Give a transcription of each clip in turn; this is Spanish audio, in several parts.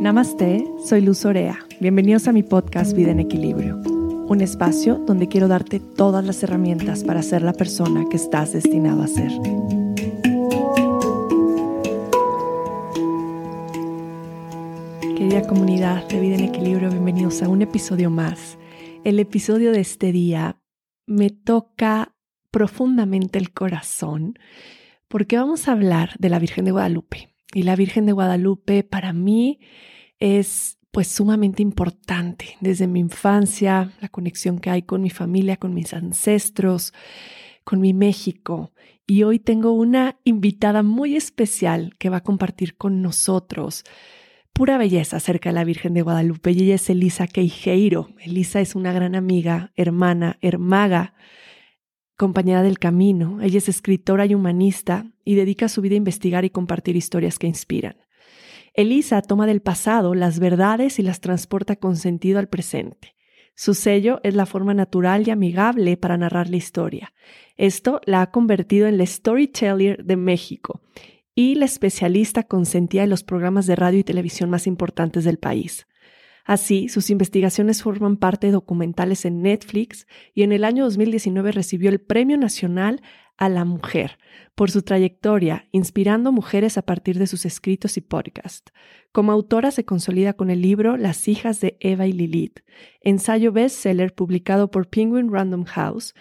Namaste, soy Luz Orea. Bienvenidos a mi podcast Vida en Equilibrio, un espacio donde quiero darte todas las herramientas para ser la persona que estás destinado a ser. Querida comunidad de Vida en Equilibrio, bienvenidos a un episodio más. El episodio de este día me toca profundamente el corazón porque vamos a hablar de la Virgen de Guadalupe. Y la Virgen de Guadalupe para mí es pues sumamente importante desde mi infancia, la conexión que hay con mi familia, con mis ancestros, con mi México. Y hoy tengo una invitada muy especial que va a compartir con nosotros pura belleza acerca de la Virgen de Guadalupe. Y ella es Elisa Queijeiro. Elisa es una gran amiga, hermana, hermaga, compañera del camino. Ella es escritora y humanista y dedica su vida a investigar y compartir historias que inspiran. Elisa toma del pasado las verdades y las transporta con sentido al presente. Su sello es la forma natural y amigable para narrar la historia. Esto la ha convertido en la storyteller de México y la especialista consentida en los programas de radio y televisión más importantes del país. Así, sus investigaciones forman parte de documentales en Netflix y en el año 2019 recibió el Premio Nacional a la Mujer por su trayectoria inspirando mujeres a partir de sus escritos y podcasts. Como autora se consolida con el libro Las hijas de Eva y Lilith, ensayo bestseller publicado por Penguin Random House,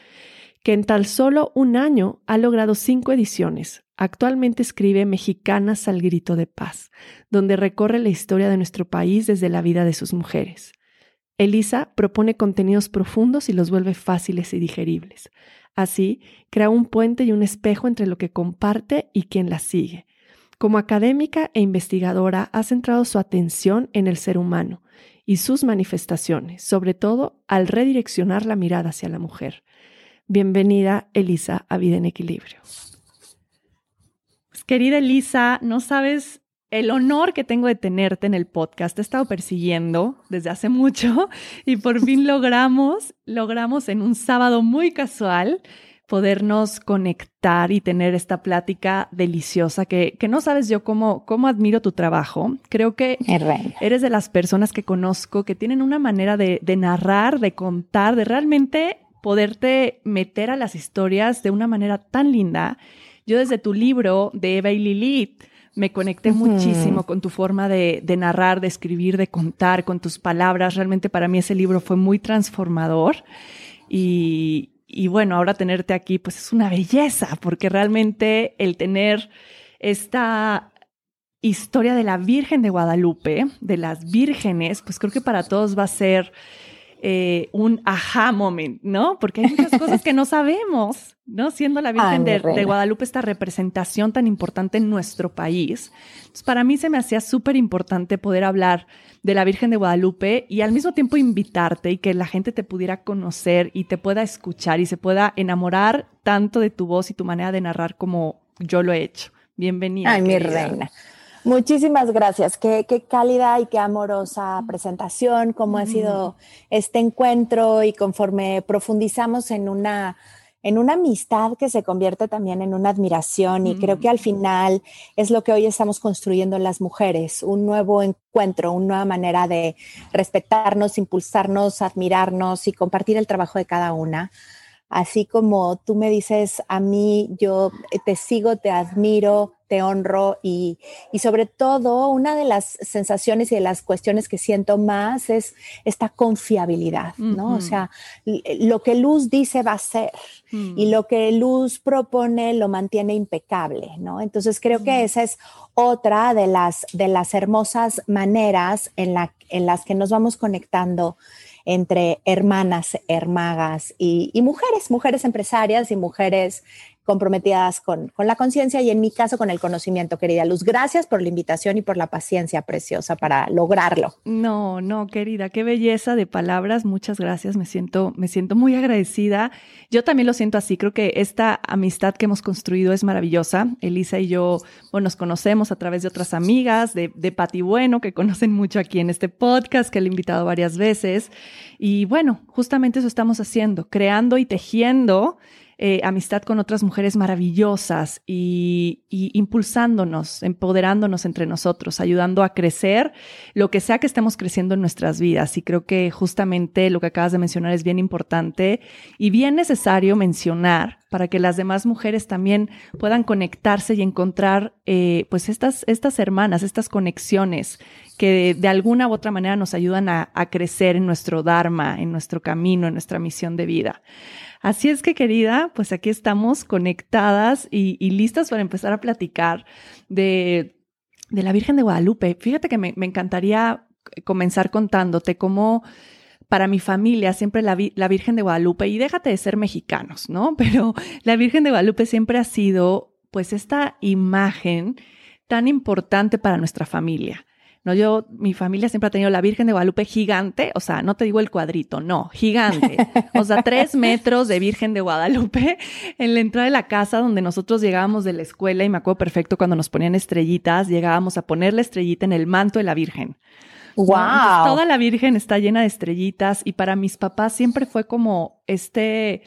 que en tal solo un año ha logrado cinco ediciones. Actualmente escribe Mexicanas al Grito de Paz, donde recorre la historia de nuestro país desde la vida de sus mujeres. Elisa propone contenidos profundos y los vuelve fáciles y digeribles. Así, crea un puente y un espejo entre lo que comparte y quien la sigue. Como académica e investigadora, ha centrado su atención en el ser humano y sus manifestaciones, sobre todo al redireccionar la mirada hacia la mujer. Bienvenida, Elisa, a Vida en Equilibrio. Pues, querida Elisa, no sabes el honor que tengo de tenerte en el podcast. Te he estado persiguiendo desde hace mucho y por fin logramos, logramos en un sábado muy casual podernos conectar y tener esta plática deliciosa que, que no sabes yo cómo, cómo admiro tu trabajo. Creo que eres de las personas que conozco que tienen una manera de, de narrar, de contar, de realmente poderte meter a las historias de una manera tan linda. Yo desde tu libro de Eva y Lilith me conecté muchísimo con tu forma de, narrar, de escribir, de contar, con tus palabras. Realmente para mí ese libro fue muy transformador. Y, y bueno, ahora tenerte aquí pues es una belleza, porque realmente el tener esta historia de la Virgen de Guadalupe, de las vírgenes, pues creo que para todos va a ser eh, un aha moment, ¿no? Porque hay muchas cosas que no sabemos, ¿no? Siendo la Virgen de, Guadalupe esta representación tan importante en nuestro país. Entonces, para mí se me hacía súper importante poder hablar de la Virgen de Guadalupe y al mismo tiempo invitarte y que la gente te pudiera conocer y te pueda escuchar y se pueda enamorar tanto de tu voz y tu manera de narrar como yo lo he hecho. Bienvenida. Ay, mi reina. Muchísimas gracias. Qué, qué, cálida y qué amorosa presentación, cómo ha sido este encuentro y conforme profundizamos en una, en una amistad que se convierte también en una admiración y creo que al final es lo que hoy estamos construyendo las mujeres, un nuevo encuentro, una nueva manera de respetarnos, impulsarnos, admirarnos y compartir el trabajo de cada una así como tú me dices a mí, yo te sigo, te admiro, te honro y, sobre todo una de las sensaciones y de las cuestiones que siento más es esta confiabilidad, ¿no? O sea, lo que Luz dice va a ser y mm. lo que Luz propone lo mantiene impecable, ¿no? Entonces creo que esa es otra de las, de las hermosas maneras en, la, en las que nos vamos conectando entre hermanas, hermagas y, mujeres, mujeres empresarias y mujeres comprometidas con, la conciencia y en mi caso con el conocimiento, querida Luz. Gracias por la invitación y por la paciencia preciosa para lograrlo. No, no, querida, qué belleza de palabras. Muchas gracias. Me siento, me siento muy agradecida. Yo también lo siento así. Creo que esta amistad que hemos construido es maravillosa. Elisa y yo nos conocemos a través de otras amigas, de, de Pati Bueno, que conocen mucho aquí en este podcast, que le he invitado varias veces. Y bueno, justamente eso estamos haciendo, creando y tejiendo eh, amistad con otras mujeres maravillosas y, impulsándonos, empoderándonos entre nosotros, ayudando a crecer lo que sea que estemos creciendo en nuestras vidas. Y creo que justamente lo que acabas de mencionar es bien importante y bien necesario mencionar para que las demás mujeres también puedan conectarse y encontrar eh, pues estas, estas hermanas, estas conexiones que de, alguna u otra manera nos ayudan a, crecer en nuestro Dharma, en nuestro camino, en nuestra misión de vida. Así es que querida, pues aquí estamos conectadas y, listas para empezar a platicar de, la Virgen de Guadalupe. Fíjate que me, encantaría comenzar contándote cómo para mi familia siempre la, la, Virgen de Guadalupe, y déjate de ser mexicanos, ¿no? Pero la Virgen de Guadalupe siempre ha sido pues esta imagen tan importante para nuestra familia. No, yo, mi familia siempre ha tenido la Virgen de Guadalupe gigante, o sea, no te digo el cuadrito, no, gigante. O sea, tres metros de Virgen de Guadalupe en la entrada de la casa donde nosotros llegábamos de la escuela y me acuerdo perfecto cuando nos ponían estrellitas, llegábamos a poner la estrellita en el manto de la Virgen. Wow. toda la Virgen está llena de estrellitas y para mis papás siempre fue como este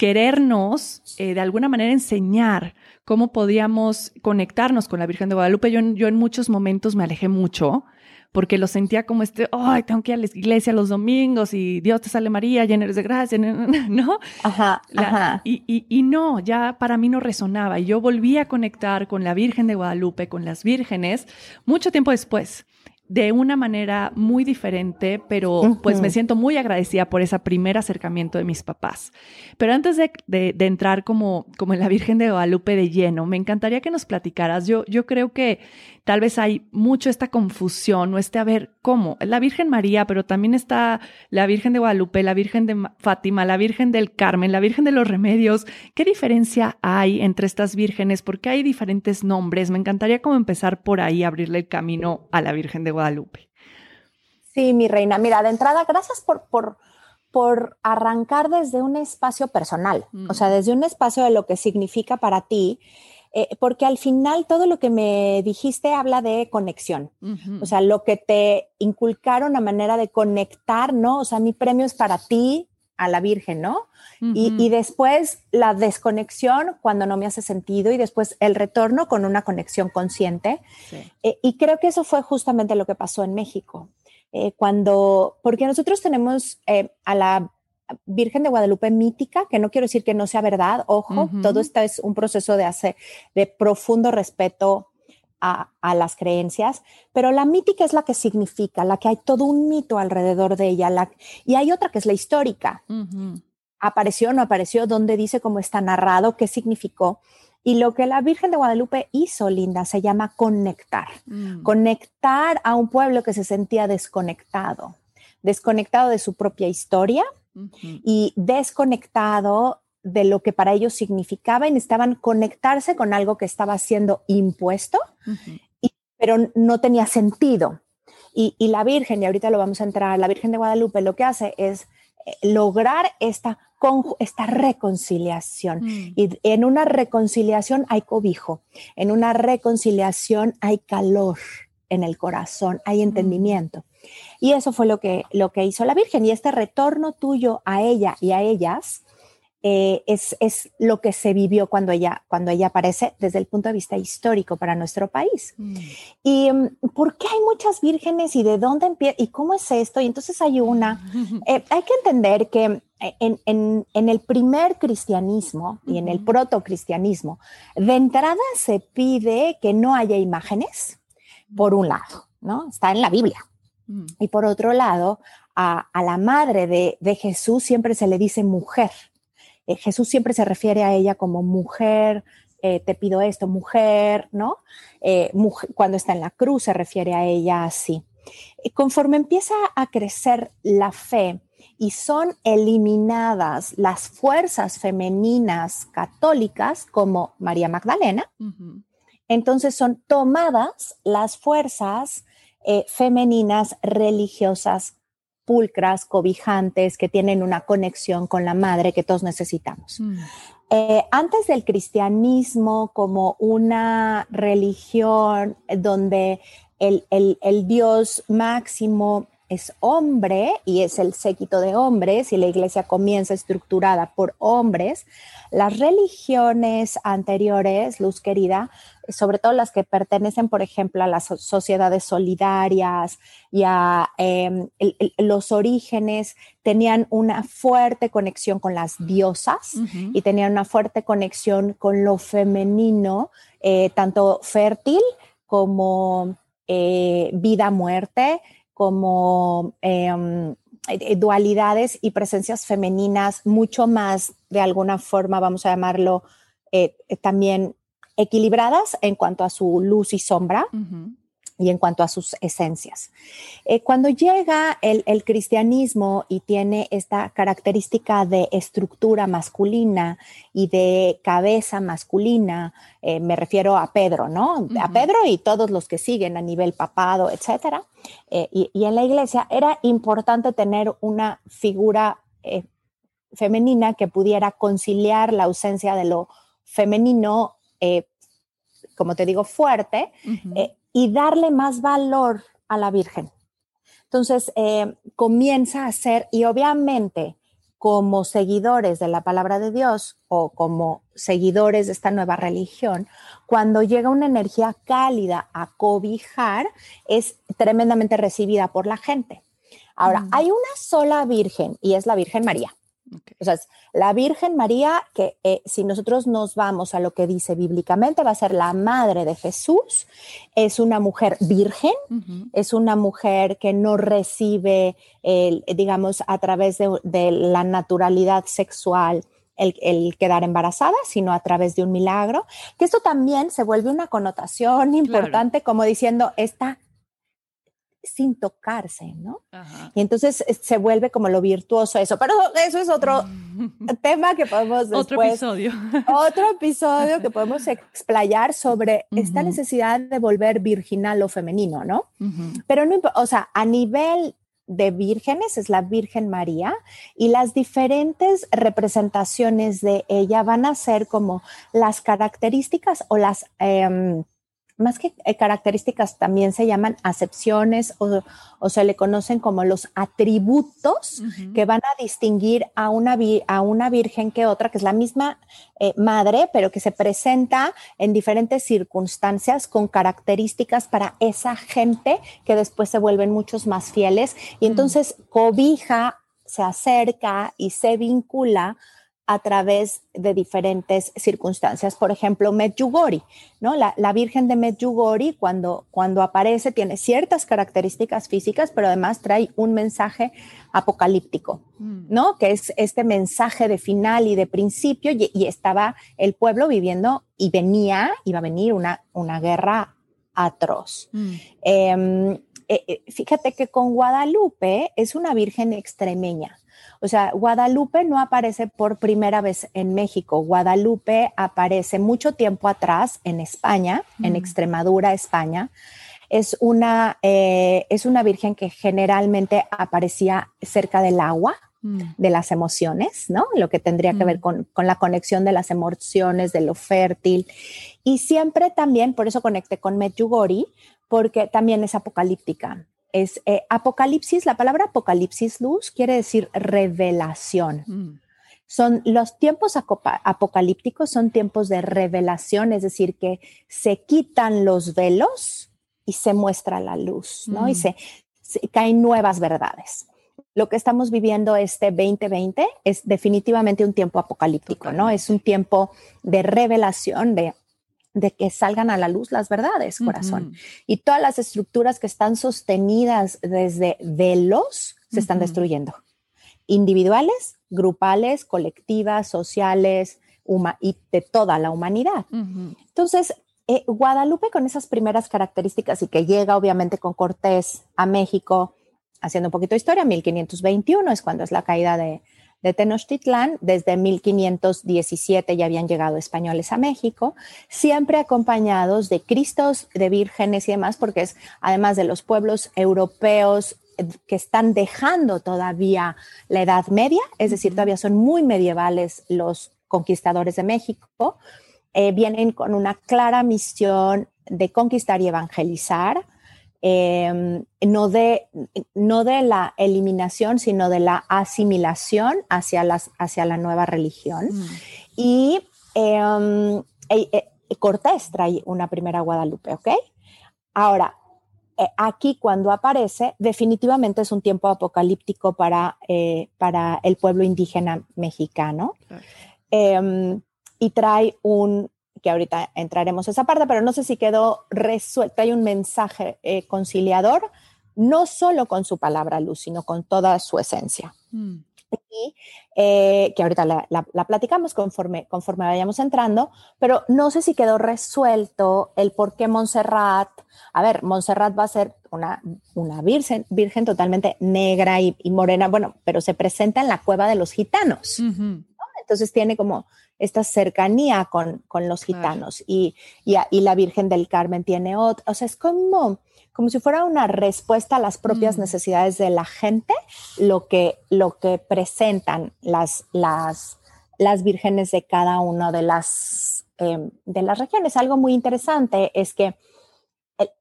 querernos eh, de alguna manera enseñar cómo podíamos conectarnos con la Virgen de Guadalupe. Yo, yo en muchos momentos me alejé mucho porque lo sentía como este, ay, tengo que ir a la iglesia los domingos y Dios te sale María, llena eres de gracia, ¿no? Ajá, ajá. Y, y, y, no, ya para mí no resonaba. Y yo volví a conectar con la Virgen de Guadalupe, con las vírgenes, mucho tiempo después de una manera muy diferente, pero pues me siento muy agradecida por ese primer acercamiento de mis papás. Pero antes de, de, entrar como, como en la Virgen de Guadalupe de lleno, me encantaría que nos platicaras. Yo, yo creo que tal vez hay mucho esta confusión o este a ver cómo. La Virgen María, pero también está la Virgen de Guadalupe, la Virgen de Fátima, la Virgen del Carmen, la Virgen de los Remedios. ¿Qué diferencia hay entre estas vírgenes? ¿Por qué hay diferentes nombres? Me encantaría como empezar por ahí, abrirle el camino a la Virgen de Guadalupe. Guadalupe. Sí, mi reina. Mira, de entrada, gracias por, por, por arrancar desde un espacio personal, o sea, desde un espacio de lo que significa para ti, eh, porque al final todo lo que me dijiste habla de conexión, o sea, lo que te inculcaron a manera de conectar, ¿no? O sea, mi premio es para ti, a la Virgen, ¿no? y, después la desconexión cuando no me hace sentido y después el retorno con una conexión consciente. Eh, y creo que eso fue justamente lo que pasó en México. Eh, cuando, porque nosotros tenemos eh, a la Virgen de Guadalupe mítica, que no quiero decir que no sea verdad, ojo, todo esto es un proceso de, hacer, de profundo respeto a, las creencias, pero la mítica es la que significa, la que hay todo un mito alrededor de ella, la, y hay otra que es la histórica. Apareció o no apareció, dónde dice cómo está narrado, qué significó. Y lo que la Virgen de Guadalupe hizo, Linda, se llama conectar. Mm. Conectar a un pueblo que se sentía desconectado, desconectado de su propia historia y desconectado de lo que para ellos significaba y necesitaban conectarse con algo que estaba siendo impuesto, pero no tenía sentido. Y, la Virgen, y ahorita lo vamos a entrar, la Virgen de Guadalupe lo que hace es eh, lograr esta, esta reconciliación. Mm. Y en una reconciliación hay cobijo, en una reconciliación hay calor en el corazón, hay mm. entendimiento. Y eso fue lo que, lo que hizo la Virgen. Y este retorno tuyo a ella y a ellas eh, es, es, lo que se vivió cuando ella, cuando ella aparece desde el punto de vista histórico para nuestro país. Mm. ¿Y mm, por qué hay muchas vírgenes y de dónde empieza y cómo es esto? Y entonces hay una, eh, hay que entender que en, en, en, el primer cristianismo y en el protocristianismo, de entrada se pide que no haya imágenes, por un lado, ¿no? Está en la Biblia. Mm. Y por otro lado, a, a la madre de, de Jesús siempre se le dice mujer. Eh, Jesús siempre se refiere a ella como mujer, eh, te pido esto, mujer, ¿no? Eh, cuando está en la cruz se refiere a ella así. conforme empieza a crecer la fe y son eliminadas las fuerzas femeninas católicas como María Magdalena, entonces son tomadas las fuerzas femeninas religiosas pulcras, cobijantes, que tienen una conexión con la madre que todos necesitamos. Mm. Eh, antes del cristianismo como una religión donde el, Dios máximo es hombre y es el séquito de hombres y la iglesia comienza estructurada por hombres, las religiones anteriores, Luz querida, sobre todo las que pertenecen, por ejemplo, a las sociedades solidarias y a em, los orígenes, tenían una fuerte conexión con las diosas y tenían una fuerte conexión con lo femenino, eh, tanto fértil como eh, vida-muerte, como em, eh, dualidades y presencias femeninas mucho más, de alguna forma, vamos a llamarlo, también equilibradas en cuanto a su luz y sombra. Y en cuanto a sus esencias. Eh, cuando llega el, cristianismo y tiene esta característica de estructura masculina y de cabeza masculina, eh, me refiero a Pedro, ¿no? A Pedro y todos los que siguen a nivel papado, etcétera. Eh, y, y, en la iglesia era importante tener una figura femenina que pudiera conciliar la ausencia de lo femenino como te digo, fuerte eh, y darle más valor a la Virgen. Entonces, eh, comienza a ser, y obviamente como seguidores de la palabra de Dios o como seguidores de esta nueva religión, cuando llega una energía cálida a cobijar, es tremendamente recibida por la gente. Ahora, mm. hay una sola Virgen y es la Virgen María. O sea, la Virgen María, que eh, si nosotros nos vamos a lo que dice bíblicamente, va a ser la madre de Jesús, es una mujer virgen, es una mujer que no recibe, digamos, a través de, la naturalidad sexual. El, quedar embarazada, sino a través de un milagro, que esto también se vuelve una connotación importante, como diciendo, esta sin tocarse, ¿no? Y entonces eh, se vuelve como lo virtuoso eso, pero eso es otro tema que podemos después, otro episodio, otro episodio que podemos explayar sobre esta necesidad de volver virginal o femenino, ¿no? Pero no, o sea, a nivel de vírgenes es la Virgen María y las diferentes representaciones de ella van a ser como las características o las em, más que eh, características también se llaman acepciones o, se le conocen como los atributos que van a distinguir a una, a una virgen que otra, que es la misma eh, madre, pero que se presenta en diferentes circunstancias con características para esa gente que después se vuelven muchos más fieles. Y entonces cobija, se acerca y se vincula a través de diferentes circunstancias. Por ejemplo, Medjugorje, ¿no? La, Virgen de Medjugorje, cuando, cuando aparece, tiene ciertas características físicas, pero además trae un mensaje apocalíptico, mm. ¿no? Que es este mensaje de final y de principio, y, estaba el pueblo viviendo y venía, iba a venir una, una guerra atroz. Mm. Em, eh, eh, fíjate que con Guadalupe es una virgen extremeña. O sea, Guadalupe no aparece por primera vez en México. Guadalupe aparece mucho tiempo atrás en España, en Extremadura, España. Es una, eh, es una virgen que generalmente aparecía cerca del agua, mm. de las emociones, ¿no? Lo que tendría que ver mm. con, con, la conexión de las emociones, de lo fértil. Y siempre también, por eso conecté con Medjugorje, porque también es apocalíptica es eh, apocalipsis, la palabra apocalipsis luz quiere decir revelación. Mm. Son los tiempos apocalípticos, son tiempos de revelación, es decir, que se quitan los velos y se muestra la luz, ¿no? Y mm. se, caen nuevas verdades. Lo que estamos viviendo este 2020 es definitivamente un tiempo apocalíptico, ¿no? Es un tiempo de revelación, de de que salgan a la luz las verdades, corazón. Y todas las estructuras que están sostenidas desde velos se están destruyendo. Individuales, grupales, colectivas, sociales, y de toda la humanidad. Entonces, eh, Guadalupe con esas primeras características y que llega obviamente con Cortés a México, haciendo un poquito de historia, 1521 es cuando es la caída de, de Tenochtitlán, desde 1517 ya habían llegado españoles a México, siempre acompañados de cristos, de vírgenes y demás, porque es además de los pueblos europeos eh, que están dejando todavía la Edad Media, es decir, todavía son muy medievales los conquistadores de México, eh, vienen con una clara misión de conquistar y evangelizar, em, no, de, no de la eliminación, sino de la asimilación hacia, las, hacia la nueva religión. Mm. Y em, e, e, Cortés trae una primera Guadalupe, ¿ok? Ahora, eh, aquí cuando aparece, definitivamente es un tiempo apocalíptico para, eh, para el pueblo indígena mexicano. Em, y trae un, que ahorita entraremos a esa parte, pero no sé si quedó resuelto, hay un mensaje eh, conciliador, no solo con su palabra luz, sino con toda su esencia. Mm. Y, eh, que ahorita la, la, platicamos conforme, conforme vayamos entrando, pero no sé si quedó resuelto el por qué Montserrat, a ver, Montserrat va a ser una, una virgen, virgen totalmente negra y, morena, bueno, pero se presenta en la cueva de los gitanos. Entonces tiene como esta cercanía con, con los gitanos y, y, y, la Virgen del Carmen tiene otra, o sea, es como, como si fuera una respuesta a las propias mm. necesidades de la gente, lo que, lo que presentan las, las, las vírgenes de cada una de las, em, de las regiones. Algo muy interesante es que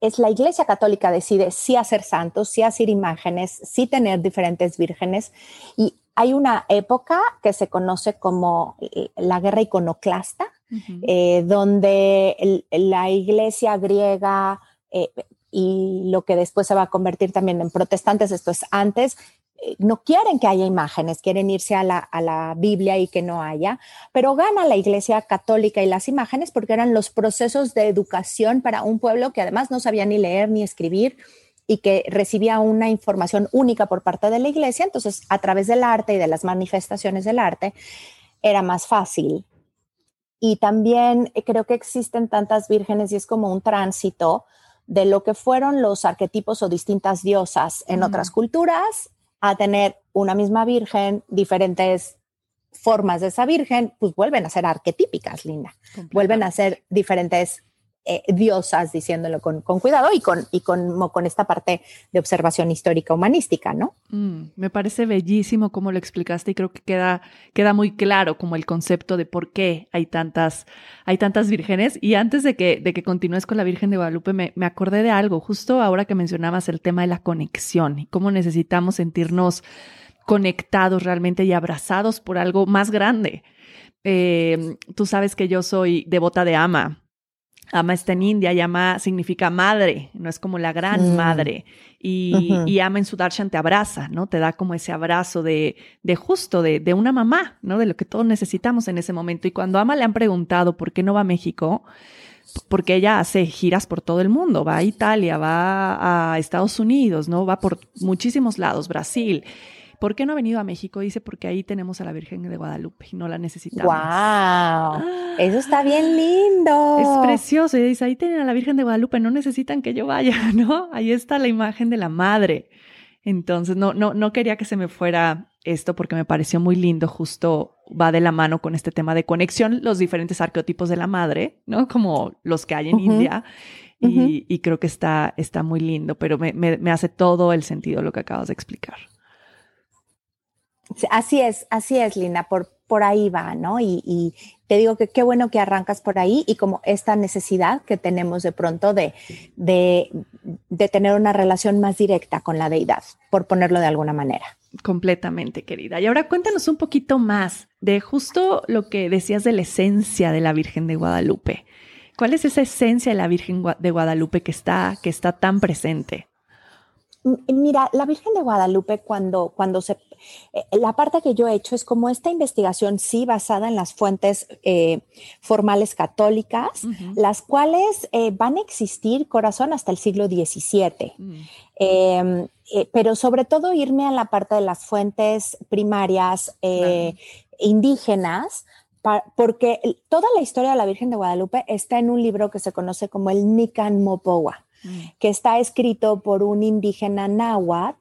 es la Iglesia Católica decide sí hacer santos, sí hacer imágenes, sí tener diferentes vírgenes y hay una época que se conoce como la guerra iconoclasta, eh, donde la iglesia griega eh, y lo que después se va a convertir también en protestantes, esto es antes, eh, no quieren que haya imágenes, quieren irse a la, a la, Biblia y que no haya, pero gana la Iglesia Católica y las imágenes porque eran los procesos de educación para un pueblo que además no sabía ni leer ni escribir y que recibía una información única por parte de la iglesia, entonces a través del arte y de las manifestaciones del arte era más fácil. Y también eh, creo que existen tantas vírgenes y es como un tránsito de lo que fueron los arquetipos o distintas diosas en otras culturas a tener una misma virgen, diferentes formas de esa virgen, pues vuelven a ser arquetípicas, Linda. Vuelven a ser diferentes eh, diosas, diciéndolo con, cuidado y, con, y con, con, esta parte de observación histórica humanística, ¿no? Mm, me parece bellísimo cómo lo explicaste y creo que queda, queda muy claro como el concepto de por qué hay tantas, hay tantas vírgenes. Y antes de que, de que continúes con la Virgen de Guadalupe, me, me acordé de algo, justo ahora que mencionabas el tema de la conexión y cómo necesitamos sentirnos conectados realmente y abrazados por algo más grande. Eh, tú sabes que yo soy devota de Ama, Ama está en India y Ama significa madre, no es como la gran mm. madre. Y, Ama en su darshan te abraza, ¿no? Te da como ese abrazo de, de justo, de, de, una mamá, ¿no? De lo que todos necesitamos en ese momento. Y cuando Ama le han preguntado por qué no va a México, porque ella hace giras por todo el mundo, va a Italia, va a Estados Unidos, ¿no? Va por muchísimos lados, Brasil. ¿Por qué no ha venido a México? Dice, porque ahí tenemos a la Virgen de Guadalupe y no la necesitamos. ¡Wow! Ah. Eso está bien lindo. Es precioso. Y dice, ahí tienen a la Virgen de Guadalupe, no necesitan que yo vaya, ¿no? Ahí está la imagen de la madre. Entonces, no, no, no quería que se me fuera esto porque me pareció muy lindo, justo va de la mano con este tema de conexión, los diferentes arqueotipos de la madre, ¿no? Como los que hay en India. Y, creo que está, está muy lindo, pero me, me hace todo el sentido lo que acabas de explicar. Así es, así es, Lina, por, por ahí va, ¿no? Y, te digo que qué bueno que arrancas por ahí y como esta necesidad que tenemos de pronto de, de, de tener una relación más directa con la deidad, por ponerlo de alguna manera. Completamente, querida. Y ahora cuéntanos un poquito más de justo lo que decías de la esencia de la Virgen de Guadalupe. ¿Cuál es esa esencia de la Virgen de Guadalupe que está, que está tan presente? Mira, la Virgen de Guadalupe cuando, cuando se... Eh, la parte que yo he hecho es como esta investigación, sí, basada en las fuentes eh, formales católicas, las cuales eh, van a existir, corazón, hasta el siglo XVII. Mm. Em, pero sobre todo irme a la parte de las fuentes primarias indígenas, porque toda la historia de la Virgen de Guadalupe está en un libro que se conoce como el Nican Mopowa. Mm. que está escrito por un indígena náhuatl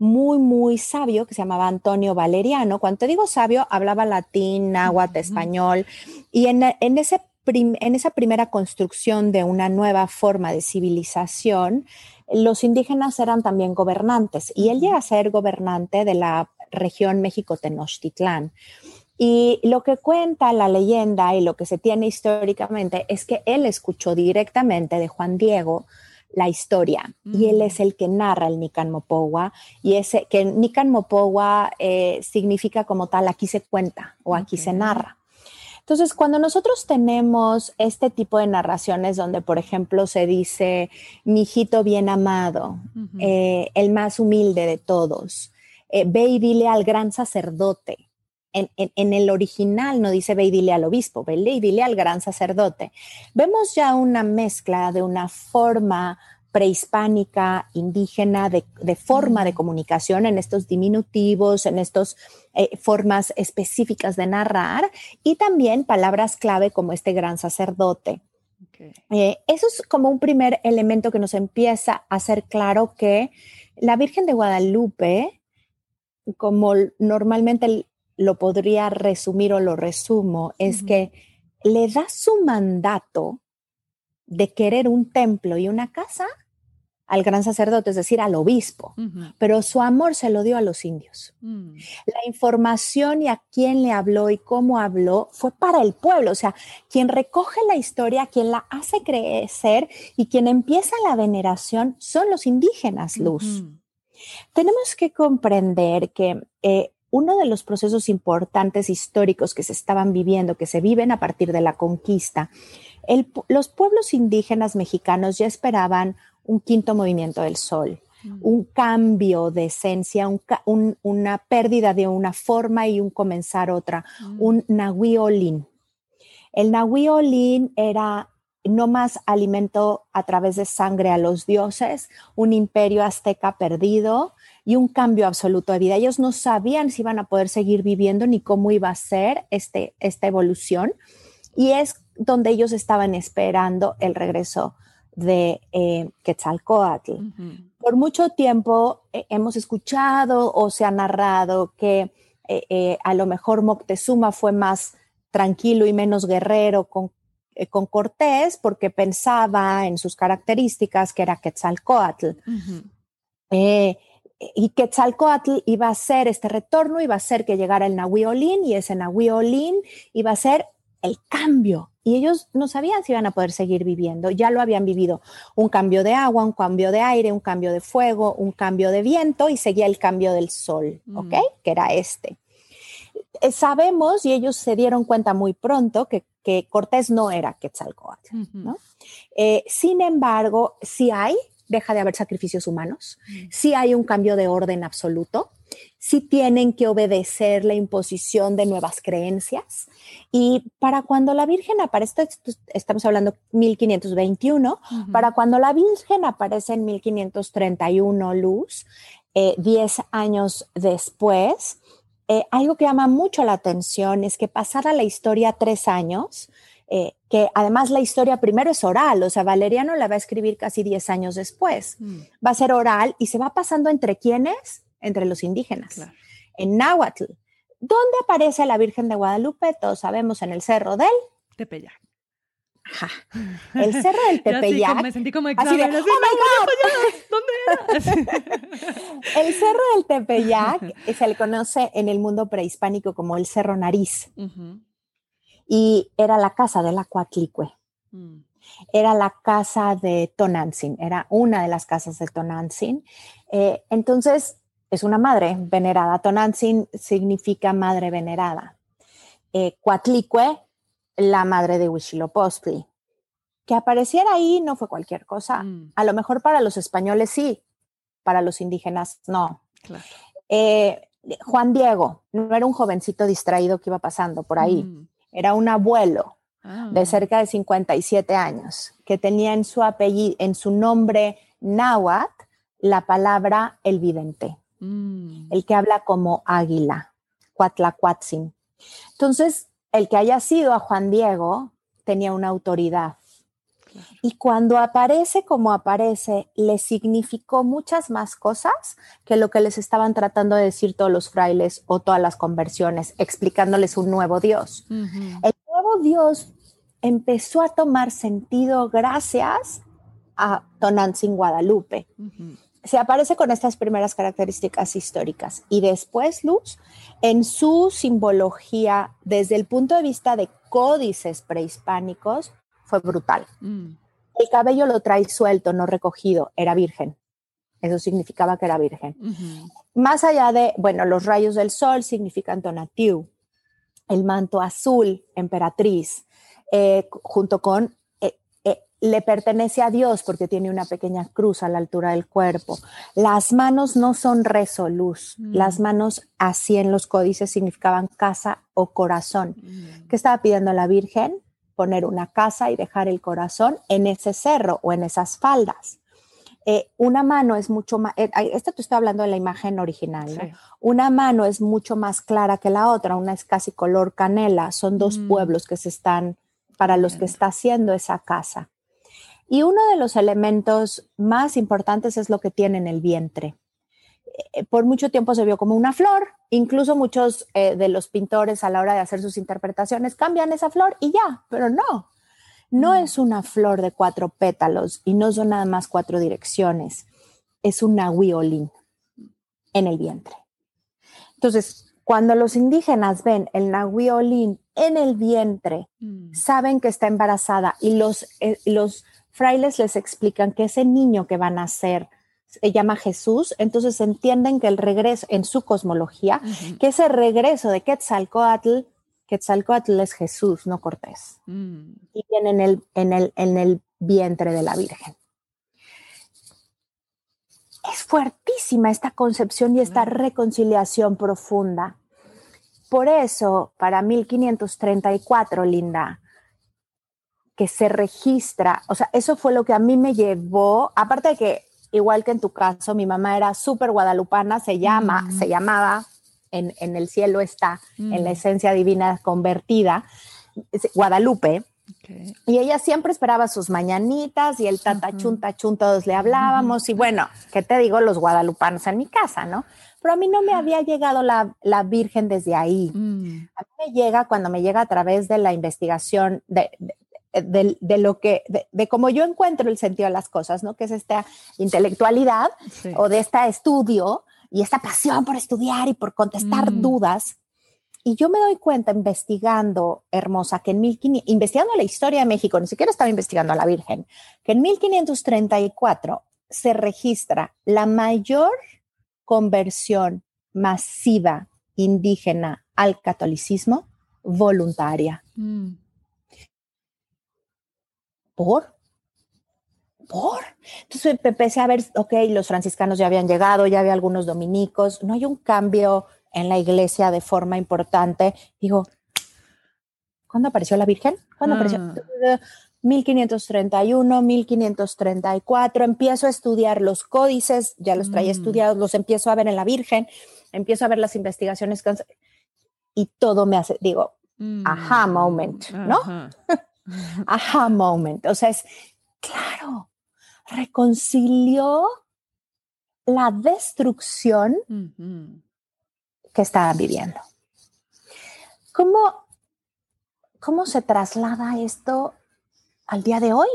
muy, muy sabio que se llamaba Antonio Valeriano. Cuando te digo sabio, hablaba latín, náhuatl, español, y en, ese en esa primera construcción de una nueva forma de civilización, los indígenas eran también gobernantes y él llega a ser gobernante de la región México-Tenochtitlán. Y lo que cuenta la leyenda y lo que se tiene históricamente es que él escuchó directamente de Juan Diego la historia y él es mm. el que narra el Nican Mopowa y ese que Nican Mopowa eh, significa como tal aquí se cuenta o aquí se narra. Entonces, cuando nosotros tenemos este tipo de narraciones donde, por ejemplo, se dice, mi hijito bien amado, eh, el más humilde de todos, eh, ve y dile al gran sacerdote, en, el original no dice ve y dile al obispo, ve y dile al gran sacerdote. Vemos ya una mezcla de una forma prehispánica, indígena, de, forma de comunicación en estos diminutivos, en estas eh, formas específicas de narrar y también palabras clave como este gran sacerdote. Eh, eso es como un primer elemento que nos empieza a hacer claro que la Virgen de Guadalupe, como normalmente lo podría resumir o lo resumo, es que le da su mandato de querer un templo y una casa al gran sacerdote, es decir, al obispo, pero su amor se lo dio a los indios. Mm. La información y a quién le habló y cómo habló fue para el pueblo, o sea, quien recoge la historia, quien la hace crecer y quien empieza la veneración son los indígenas, Luz. Tenemos que comprender que eh, uno de los procesos importantes históricos que se estaban viviendo, que se viven a partir de la conquista, los pueblos indígenas mexicanos ya esperaban un quinto movimiento del sol, mm. un cambio de esencia, una pérdida de una forma y un comenzar otra, mm. un nahuiolín. El nahuiolín era no más alimento a través de sangre a los dioses, un imperio azteca perdido, y un cambio absoluto de vida. Ellos no sabían si iban a poder seguir viviendo ni cómo iba a ser este, esta evolución. Y es donde ellos estaban esperando el regreso de eh, Quetzalcoatl. Por mucho tiempo eh, hemos escuchado o se ha narrado que eh, a lo mejor Moctezuma fue más tranquilo y menos guerrero con, con Cortés porque pensaba en sus características que era Quetzalcoatl y Quetzalcoatl iba a ser este retorno, iba a ser que llegara el Nahuiolín y ese Nahuiolín iba a ser el cambio. Y ellos no sabían si iban a poder seguir viviendo, ya lo habían vivido. Un cambio de agua, un cambio de aire, un cambio de fuego, un cambio de viento y seguía el cambio del sol, mm. ¿ok? Que era este. Eh, sabemos, y ellos se dieron cuenta muy pronto, que, Cortés no era Quetzalcoatl, ¿no? Eh, sin embargo, sí hay deja de haber sacrificios humanos, si hay un cambio de orden absoluto, si tienen que obedecer la imposición de nuevas creencias. Y para cuando la Virgen aparece, estamos hablando 1521, para cuando la Virgen aparece en 1531, Luz, 10 eh, años después, eh, algo que llama mucho la atención es que pasada la historia tres años, eh, que además la historia primero es oral, o sea, Valeriano la va a escribir casi 10 años después. Mm. Va a ser oral y se va pasando entre quiénes? Entre los indígenas. En Náhuatl. ¿Dónde aparece la Virgen de Guadalupe? Todos sabemos en el cerro del Tepeyac. Ajá. El cerro del Tepeyac. me sentí como así de, ¡Oh, ¿Dónde era? el cerro del Tepeyac se le conoce en el mundo prehispánico como el Cerro Nariz y era la casa de la Coatlicue. Mm. Era la casa de Tonantzin, era una de las casas de Tonantzin. Eh, entonces, es una madre venerada. Tonantzin significa madre venerada. Eh, la madre de Huitzilopochtli. Que apareciera ahí no fue cualquier cosa. Mm. A lo mejor para los españoles sí, para los indígenas no. Eh, Juan Diego no era un jovencito distraído que iba pasando por ahí. Mm era un abuelo de ah. cerca de 57 años que tenía en su apellido, en su nombre náhuatl, la palabra el vidente, mm. el que habla como águila, cuatlacuatzin. Entonces, el que haya sido a Juan Diego tenía una autoridad y cuando aparece como aparece, le significó muchas más cosas que lo que les estaban tratando de decir todos los frailes o todas las conversiones, explicándoles un nuevo Dios. El nuevo Dios empezó a tomar sentido gracias a Tonantzin Guadalupe. Se aparece con estas primeras características históricas y después, Luz, en su simbología desde el punto de vista de códices prehispánicos, fue brutal. Mm. El cabello lo trae suelto, no recogido, era virgen. Eso significaba que era virgen. Más allá de, bueno, los rayos del sol significan tonatiu, el manto azul, emperatriz, eh, junto con eh, eh, le pertenece a Dios porque tiene una pequeña cruz a la altura del cuerpo. Las manos no son rezo, luz. Mm. Las manos así en los códices significaban casa o corazón. Mm. ¿Qué estaba pidiendo la Virgen? Poner una casa y dejar el corazón en ese cerro o en esas faldas. Eh, una mano es mucho más, eh, esta te estoy hablando de la imagen original, Una mano es mucho más clara que la otra, una es casi color canela, son dos mm. pueblos que se están, para los que está haciendo esa casa. Y uno de los elementos más importantes es lo que tiene en el vientre. Eh, por mucho tiempo se vio como una flor, incluso muchos de los pintores a la hora de hacer sus interpretaciones cambian esa flor y ya, pero no, no es una flor de cuatro pétalos y no son nada más cuatro direcciones, es un nahuiolín en el vientre. Entonces, cuando los indígenas ven el nahuiolín en el vientre, mm. saben que está embarazada y los, eh, los frailes les explican que ese niño que van a nacer se llama Jesús, entonces entienden que el regreso, en su cosmología, que ese regreso de Quetzalcoatl Quetzalcoatl es Jesús, no Cortés. Mm. Y viene en el, en, el, en el vientre de la Virgen. Es fuertísima esta concepción y esta reconciliación profunda. Por eso, para 1534, Linda, que se registra, o sea, eso fue lo que a mí me llevó, aparte de que, igual que en tu caso, mi mamá era súper guadalupana, se llama, mm. se llamaba en, el cielo está, en la mm. esencia divina convertida, Guadalupe. Y ella siempre esperaba sus mañanitas y el tatachun, tachun, todos le hablábamos. Y bueno, ¿qué te digo? Los guadalupanos en mi casa, ¿no? Pero a mí no me había llegado la, Virgen desde ahí. Mm. A mí me llega cuando me llega a través de la investigación de, de, lo que, de, cómo yo encuentro el sentido de las cosas, ¿no? Que es esta intelectualidad o de este estudio y esta pasión por estudiar y por contestar mm. dudas. Y yo me doy cuenta investigando, hermosa, que en 1500, investigando la historia de México, ni siquiera estaba investigando a la Virgen, que en 1534 se registra la mayor conversión masiva indígena al catolicismo voluntaria. Mm. ¿Por? ¿por? Entonces empecé a ver, ok, los franciscanos ya habían llegado, ya había algunos dominicos, no hay un cambio en la iglesia de forma importante. Digo, ¿cuándo apareció la Virgen? ¿Cuándo apareció? 1531, 1534, empiezo a estudiar los códices, ya los traía mm. estudiados, los empiezo a ver en la Virgen, empiezo a ver las investigaciones y todo me hace, digo, mm. aha moment, ¿no? aha moment. O sea, es, claro, reconcilió la destrucción que estaban viviendo. ¿Cómo, ¿Cómo se traslada esto al día de hoy?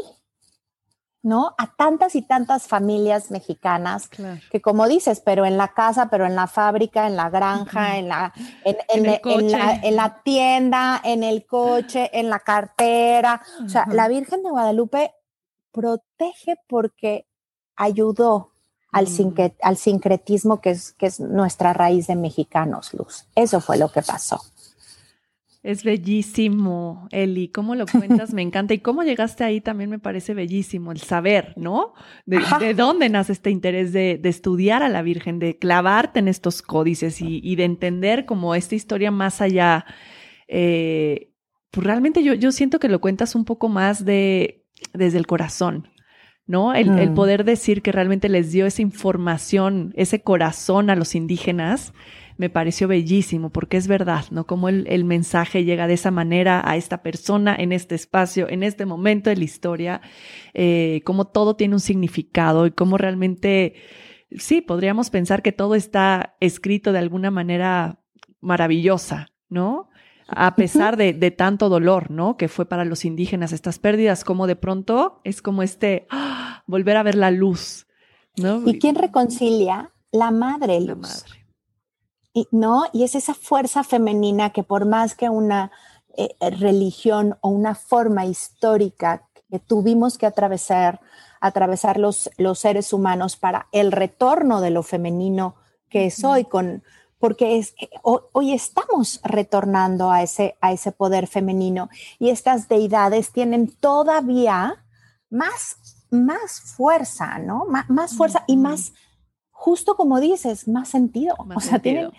¿No? A tantas y tantas familias mexicanas que como dices, pero en la casa, pero en la fábrica, en la granja, en, la, en, la, tienda, en el coche, en la cartera. O sea, la Virgen de Guadalupe protege porque ayudó al, mm. al sincretismo que es, que es nuestra raíz de mexicanos, Luz. Eso fue lo que pasó. Es bellísimo, Eli. ¿Cómo lo cuentas? Me encanta. Y cómo llegaste ahí también me parece bellísimo, el saber, ¿no? De, dónde nace este interés de, estudiar a la Virgen, de clavarte en estos códices y, de entender como esta historia más allá. Eh, pues realmente yo, yo siento que lo cuentas un poco más de desde el corazón, ¿no? El, mm. poder decir que realmente les dio esa información, ese corazón a los indígenas, me pareció bellísimo, porque es verdad, ¿no? Como el, mensaje llega de esa manera a esta persona, en este espacio, en este momento de la historia, eh, como todo tiene un significado y cómo realmente, sí, podríamos pensar que todo está escrito de alguna manera maravillosa, ¿no? a pesar de, tanto dolor, ¿no? Que fue para los indígenas estas pérdidas, como de pronto es como este ¡ah! volver a ver la luz, ¿no? ¿Y quién reconcilia? La madre, luz. La madre. Y, ¿No? Y es esa fuerza femenina que por más que una eh, religión o una forma histórica que tuvimos que atravesar, atravesar los, los seres humanos para el retorno de lo femenino que es hoy, con, porque es, hoy estamos retornando a ese, a ese poder femenino y estas deidades tienen todavía más, más fuerza, ¿no? más fuerza y más, justo como dices, más sentido. o sea, Tienen,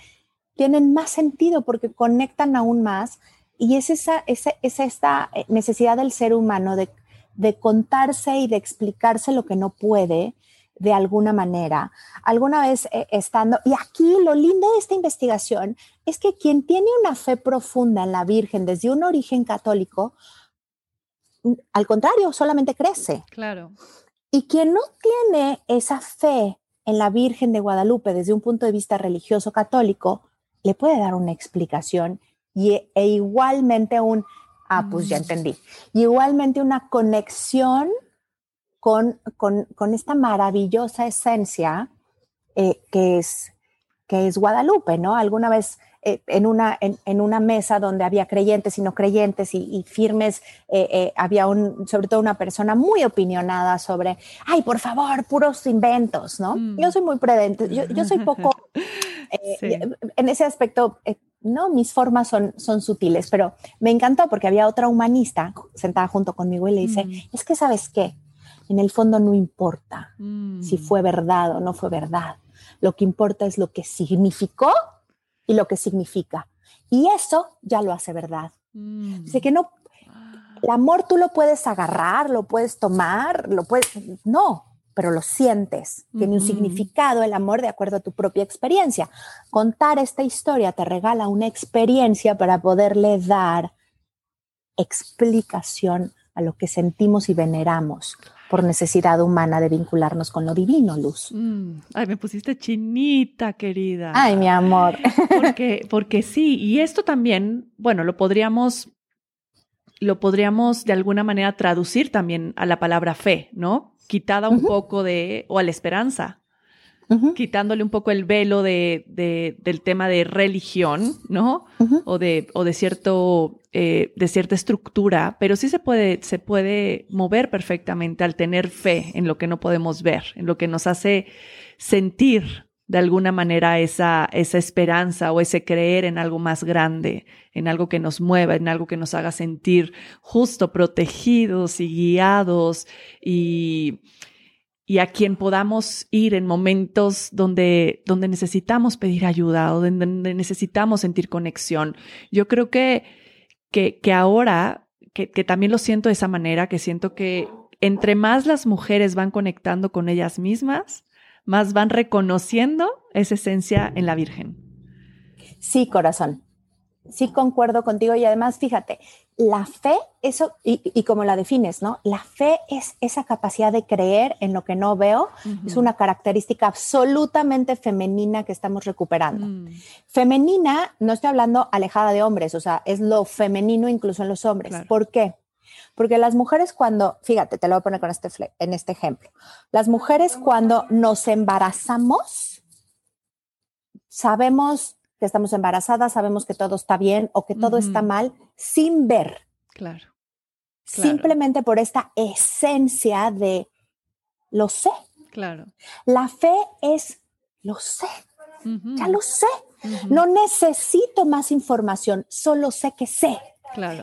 tienen más sentido porque conectan aún más y es esa, esa, esta eh, necesidad del ser humano de, de, contarse y de explicarse lo que no puede de alguna manera. Alguna vez eh, estando, y aquí lo lindo de esta investigación es que quien tiene una fe profunda en la Virgen desde un origen católico, mm, al contrario, solamente crece. Claro. Y quien no tiene esa fe en la Virgen de Guadalupe desde un punto de vista religioso católico, le puede dar una explicación y, e igualmente un, ah, pues ya mm. entendí, y igualmente una conexión con, con, esta maravillosa esencia eh, que, es, que es Guadalupe, ¿no? Alguna vez eh, en, una, en, una mesa donde había creyentes y no creyentes y, firmes, eh, había un, sobre todo una persona muy opinionada sobre, ay, por favor, puros inventos, ¿no? Mm. Yo soy muy prudente, yo, yo soy poco, en ese aspecto no, mis formas son, son sutiles, pero me encantó porque había otra humanista sentada junto conmigo y le dice, mm. es que sabes qué, en el fondo no importa si mm. fue verdad o no fue verdad, lo que importa es lo que significó y lo que significa. Y eso ya lo hace verdad. Mm. Dice que no, el amor tú lo puedes agarrar, lo puedes tomar, lo puedes, no, pero lo sientes. Tiene un significado el amor de acuerdo a tu propia experiencia. Contar esta historia te regala una experiencia para poderle dar explicación a lo que sentimos y veneramos por necesidad humana de vincularnos con lo divino, Luz. Mm. Ay, me pusiste chinita, querida. Ay, mi amor. Porque, porque sí, y esto también, bueno, lo podríamos, lo podríamos de alguna manera traducir también a la palabra fe, ¿no? quitada un poco de, o a la esperanza, quitándole un poco el velo de, del tema de religión, ¿no? o, de, o de, cierto, eh, de cierta estructura, pero sí se puede, se puede mover perfectamente al tener fe en lo que no podemos ver, en lo que nos hace sentir de alguna manera esa, esa esperanza o ese creer en algo más grande, en algo que nos mueva, en algo que nos haga sentir justo, protegidos y guiados y, y a quien podamos ir en momentos donde, donde necesitamos pedir ayuda o donde necesitamos sentir conexión. Yo creo que, que, que ahora, que, que también lo siento de esa manera, que siento que entre más las mujeres van conectando con ellas mismas, más van reconociendo esa esencia en la Virgen. Sí, corazón. Sí, concuerdo contigo y además, fíjate, la fe, eso, y, como la defines, ¿no? La fe es esa capacidad de creer en lo que no veo, es una característica absolutamente femenina que estamos recuperando. Mm. Femenina, no estoy hablando alejada de hombres, o sea, es lo femenino incluso en los hombres. ¿Por qué? Porque las mujeres cuando, fíjate, te lo voy a poner con este, en este ejemplo, las mujeres cuando nos embarazamos, sabemos que estamos embarazadas, sabemos que todo está bien o que todo está mal sin ver. Claro. Simplemente por esta esencia de lo sé. Claro. La fe es lo sé. Ya lo sé. No necesito más información, solo sé que sé.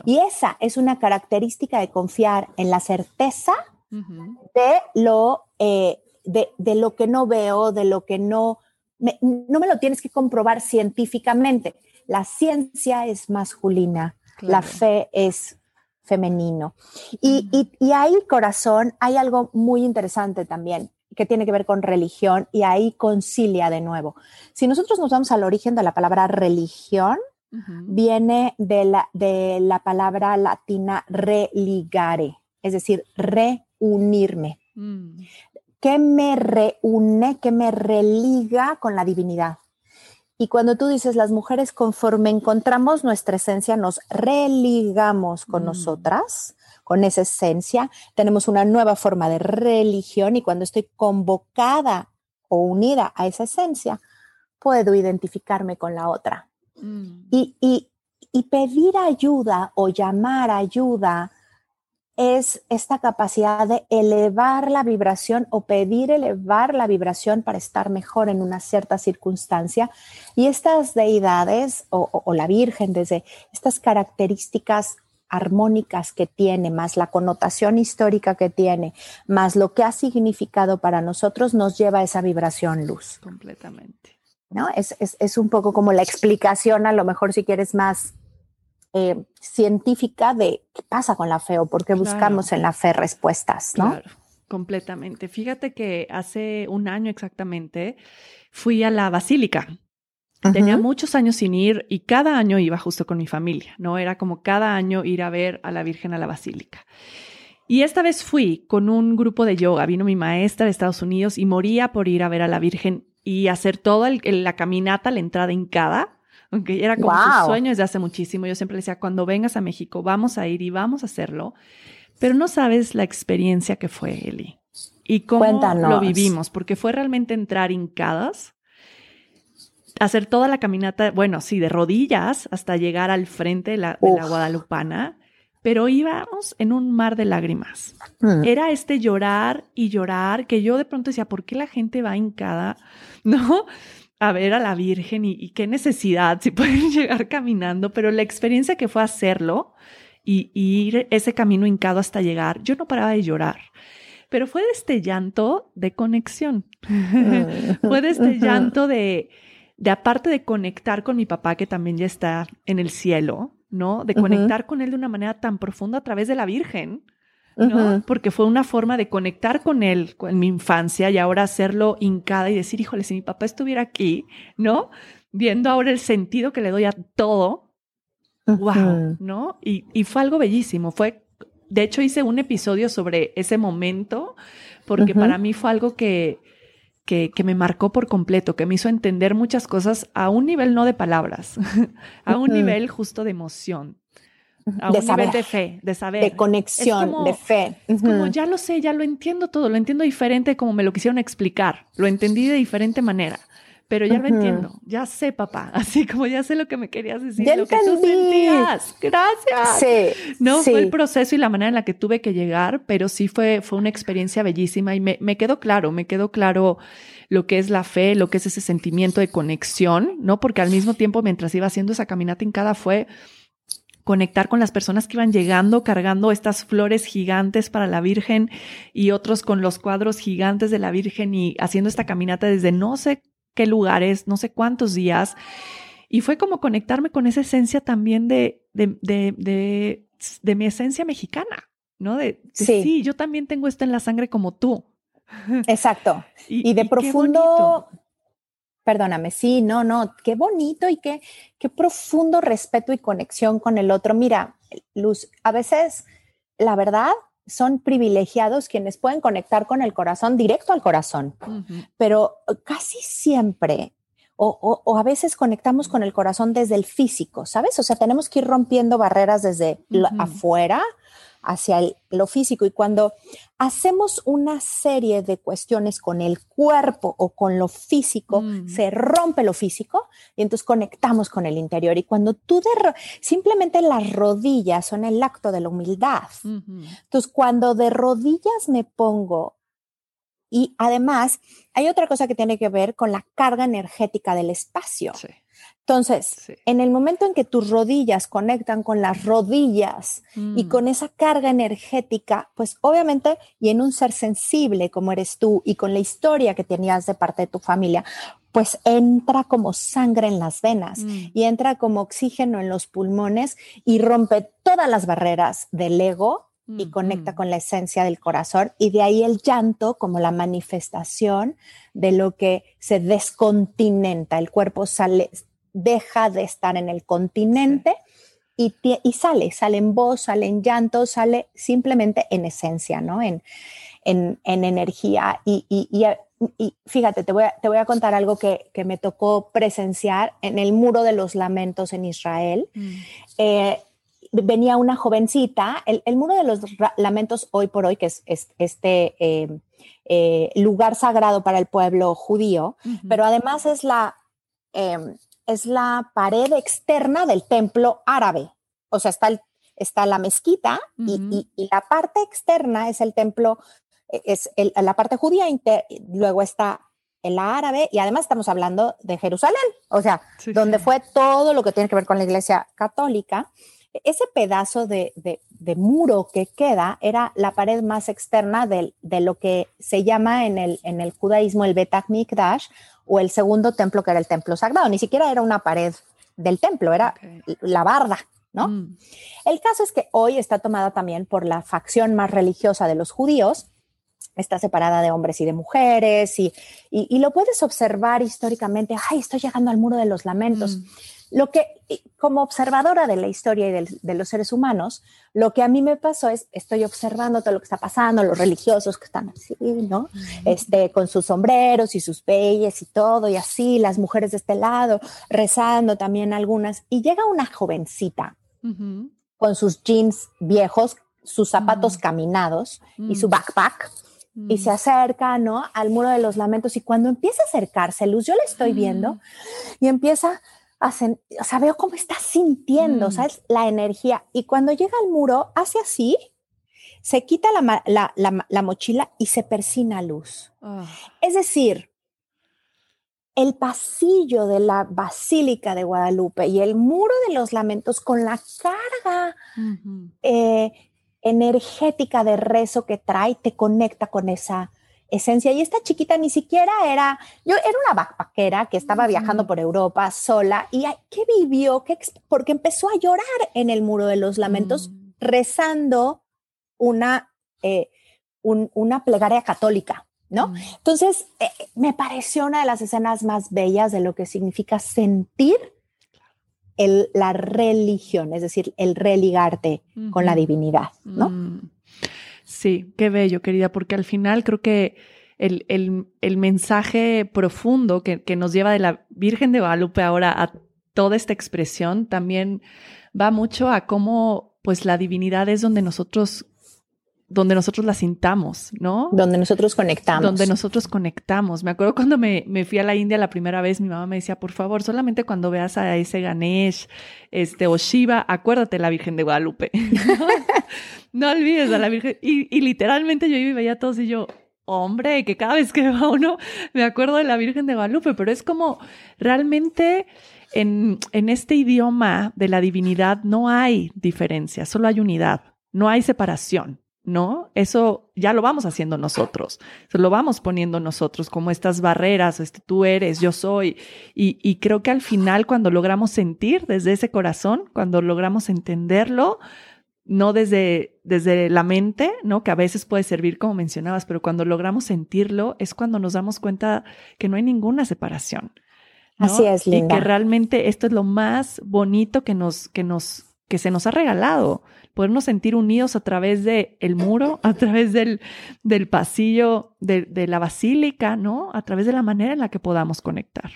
Y esa es una característica de confiar en la certeza de, lo, eh, de, lo que no veo, de lo que no me, no me lo tienes que comprobar científicamente. La ciencia es masculina, la fe es femenino. Y, y, y, ahí, corazón, hay algo muy interesante también que tiene que ver con religión y ahí concilia de nuevo. Si nosotros nos vamos al origen de la palabra religión, viene de la, de la palabra latina religare, es decir, reunirme. Mm. ¿Qué me reúne, qué me religa con la divinidad? Y cuando tú dices las mujeres, conforme encontramos nuestra esencia, nos religamos con mm. nosotras, con esa esencia, tenemos una nueva forma de religión y cuando estoy convocada o unida a esa esencia, puedo identificarme con la otra. Mm. Y, pedir ayuda o llamar ayuda es esta capacidad de elevar la vibración o pedir elevar la vibración para estar mejor en una cierta circunstancia. Y estas deidades o, la Virgen, desde estas características armónicas que tiene, más la connotación histórica que tiene, más lo que ha significado para nosotros, nos lleva a esa vibración luz. Completamente. ¿No? Es, es un poco como la explicación, a lo mejor si quieres más eh, científica de qué pasa con la fe o por qué buscamos en la fe respuestas, ¿no? Claro, completamente. Fíjate que hace un año exactamente fui a la basílica. Tenía muchos años sin ir y cada año iba justo con mi familia, ¿no? Era como cada año ir a ver a la Virgen a la basílica. Y esta vez fui con un grupo de yoga. Vino mi maestra de Estados Unidos y moría por ir a ver a la Virgen y hacer toda la caminata, la entrada hincada aunque era como su sueño desde hace muchísimo. Yo siempre le decía, cuando vengas a México, vamos a ir y vamos a hacerlo. Pero no sabes la experiencia que fue, Eli. Y cómo lo vivimos, porque fue realmente entrar hincadas, hacer toda la caminata, bueno, sí, de rodillas hasta llegar al frente de la, Guadalupana, pero íbamos en un mar de lágrimas. Mm. Era este llorar y llorar que yo de pronto decía, ¿por qué la gente va hincada? ¿No? A ver a la Virgen y, qué necesidad, si pueden llegar caminando, pero la experiencia que fue hacerlo y, ir ese camino hincado hasta llegar, yo no paraba de llorar. Pero fue de este llanto de conexión. fue de este llanto de, de, aparte de conectar con mi papá, que también ya está en el cielo, ¿no? De conectar con él de una manera tan profunda a través de la Virgen ¿no? Porque fue una forma de conectar con él en mi infancia y ahora hacerlo hincada y decir, híjole, si mi papá estuviera aquí, ¿no? Viendo ahora el sentido que le doy a todo, wow, ¿no? Y, y, fue algo bellísimo, fue, de hecho hice un episodio sobre ese momento, porque para mí fue algo que, que, que, me marcó por completo, que me hizo entender muchas cosas a un nivel no de palabras, a un nivel justo de emoción a de un saber, nivel de fe, de saber. De conexión, de fe. Es como, ya lo sé, ya lo entiendo todo, lo entiendo diferente como me lo quisieron explicar, lo entendí de diferente manera, pero ya lo entiendo, ya sé, papá, así como ya sé lo que me querías decir, lo que tú sentías. Gracias. Sí, no, fue el proceso y la manera en la que tuve que llegar, pero sí fue, fue una experiencia bellísima y me, me quedó claro, me quedó claro lo que es la fe, lo que es ese sentimiento de conexión, ¿no? Porque al mismo tiempo, mientras iba haciendo esa caminata en cada fue conectar con las personas que iban llegando cargando estas flores gigantes para la Virgen y otros con los cuadros gigantes de la Virgen y haciendo esta caminata desde no sé qué lugares, no sé cuántos días. Y fue como conectarme con esa esencia también de, de, de, de, mi esencia mexicana, ¿no? De, sí. yo también tengo esto en la sangre como tú. Exacto. y, de profundo Perdóname, sí, no, no, qué bonito y qué, qué profundo respeto y conexión con el otro. Mira, Luz, a veces, la verdad, son privilegiados quienes pueden conectar con el corazón directo al corazón, pero casi siempre o, o, a veces conectamos con el corazón desde el físico, ¿sabes? O sea, tenemos que ir rompiendo barreras desde afuera hacia lo físico. Y cuando hacemos una serie de cuestiones con el cuerpo o con lo físico, mm. se rompe lo físico y entonces conectamos con el interior. Y cuando tú de simplemente las rodillas son el acto de la humildad. Entonces, cuando de rodillas me pongo y además hay otra cosa que tiene que ver con la carga energética del espacio. Entonces, en el momento en que tus rodillas conectan con las rodillas y mm. con esa carga energética, pues obviamente, y en un ser sensible como eres tú y con la historia que tenías de parte de tu familia, pues entra como sangre en las venas mm. y entra como oxígeno en los pulmones y rompe todas las barreras del ego y conecta con la esencia del corazón y de ahí el llanto como la manifestación de lo que se descontinenta, el cuerpo sale, deja de estar en el continente y, y, sale, sale en voz, sale en llanto, sale simplemente en esencia, ¿no? En, en, energía. Y, y, fíjate, te voy, a, te voy a contar algo que, que, me tocó presenciar en el Muro de los Lamentos en Israel. Mm. Eh, venía una jovencita, el, Muro de los Lamentos hoy por hoy, que es, este eh, eh, lugar sagrado para el pueblo judío, pero además es la, em, es la pared externa del templo árabe. O sea, está está la mezquita y, la parte externa es el templo, e, es la parte judía, luego está en la árabe y además estamos hablando de Jerusalén, o sea, donde fue todo lo que tiene que ver con la iglesia católica. Ese pedazo de, muro que queda era la pared más externa de, lo que se llama en el, en el judaísmo el Bet Mikdash o el segundo templo que era el templo sagrado. Ni siquiera era una pared del templo, era la barda, ¿no? Mm. El caso es que hoy está tomada también por la facción más religiosa de los judíos, está separada de hombres y de mujeres y, y, lo puedes observar históricamente, ay, estoy llegando al muro de los lamentos. Mm. Lo que, como observadora de la historia y de, los seres humanos, lo que a mí me pasó es, estoy observando todo lo que está pasando, los religiosos que están así, ¿no? Este, con sus sombreros y sus peyes y todo, y así, las mujeres de este lado, rezando también algunas, y llega una jovencita con sus jeans viejos, sus zapatos mm. caminados y su mm. y se mm. acerca, ¿no? Al muro de los lamentos y cuando empieza a acercarse, Luz, yo la estoy viendo y empieza a, o sea, veo cómo está sintiendo, mm. ¿sabes? La energía. Y cuando llega al muro, hace así, se quita la, mochila y se persina Luz. Ah. Es decir, el pasillo de la Basílica de Guadalupe y el muro de los lamentos con la carga energética de rezo que trae te conecta con esa esencia. Y esta chiquita ni siquiera era, yo era una backpackera que estaba viajando por Europa sola y ¿qué vivió? ¿Qué, porque empezó a llorar en el muro de los lamentos mm. rezando una, eh, una plegaria católica. ¿No? Mm. Entonces, eh, me pareció una de las escenas más bellas de lo que significa sentir la religión, es decir, el religarte con la divinidad, ¿no? Mm. Sí, qué bello, querida, porque al final creo que el, el, mensaje profundo que, que, nos lleva de la Virgen de Guadalupe ahora a toda esta expresión también va mucho a cómo pues la divinidad es donde nosotros donde nosotros la sintamos, ¿no? Donde nosotros conectamos. Donde nosotros conectamos. Me acuerdo cuando me, me, fui a la India la primera vez, mi mamá me decía, por favor, solamente cuando veas a ese Ganesh, este, o Shiva, acuérdate de la Virgen de Guadalupe. no olvides a la Virgen. Y, y literalmente yo iba y veía a todos y yo, hombre, que cada vez que veo a uno me acuerdo de la Virgen de Guadalupe, pero es como realmente en, en este idioma de la divinidad no hay diferencia, solo hay unidad, no hay separación. ¿No? Eso ya lo vamos haciendo nosotros, lo vamos poniendo nosotros como estas barreras, este, tú eres, yo soy, y, y, creo que al final cuando logramos sentir desde ese corazón, cuando logramos entenderlo, no desde, desde la mente, ¿no? Que a veces puede servir como mencionabas, pero cuando logramos sentirlo es cuando nos damos cuenta que no hay ninguna separación. Así es, Linda. Y que realmente esto es lo más bonito que nos, que nos, que se nos ha regalado podernos sentir unidos a través del el muro, a través del, del pasillo de, de, la basílica, ¿no? A través de la manera en la que podamos conectar.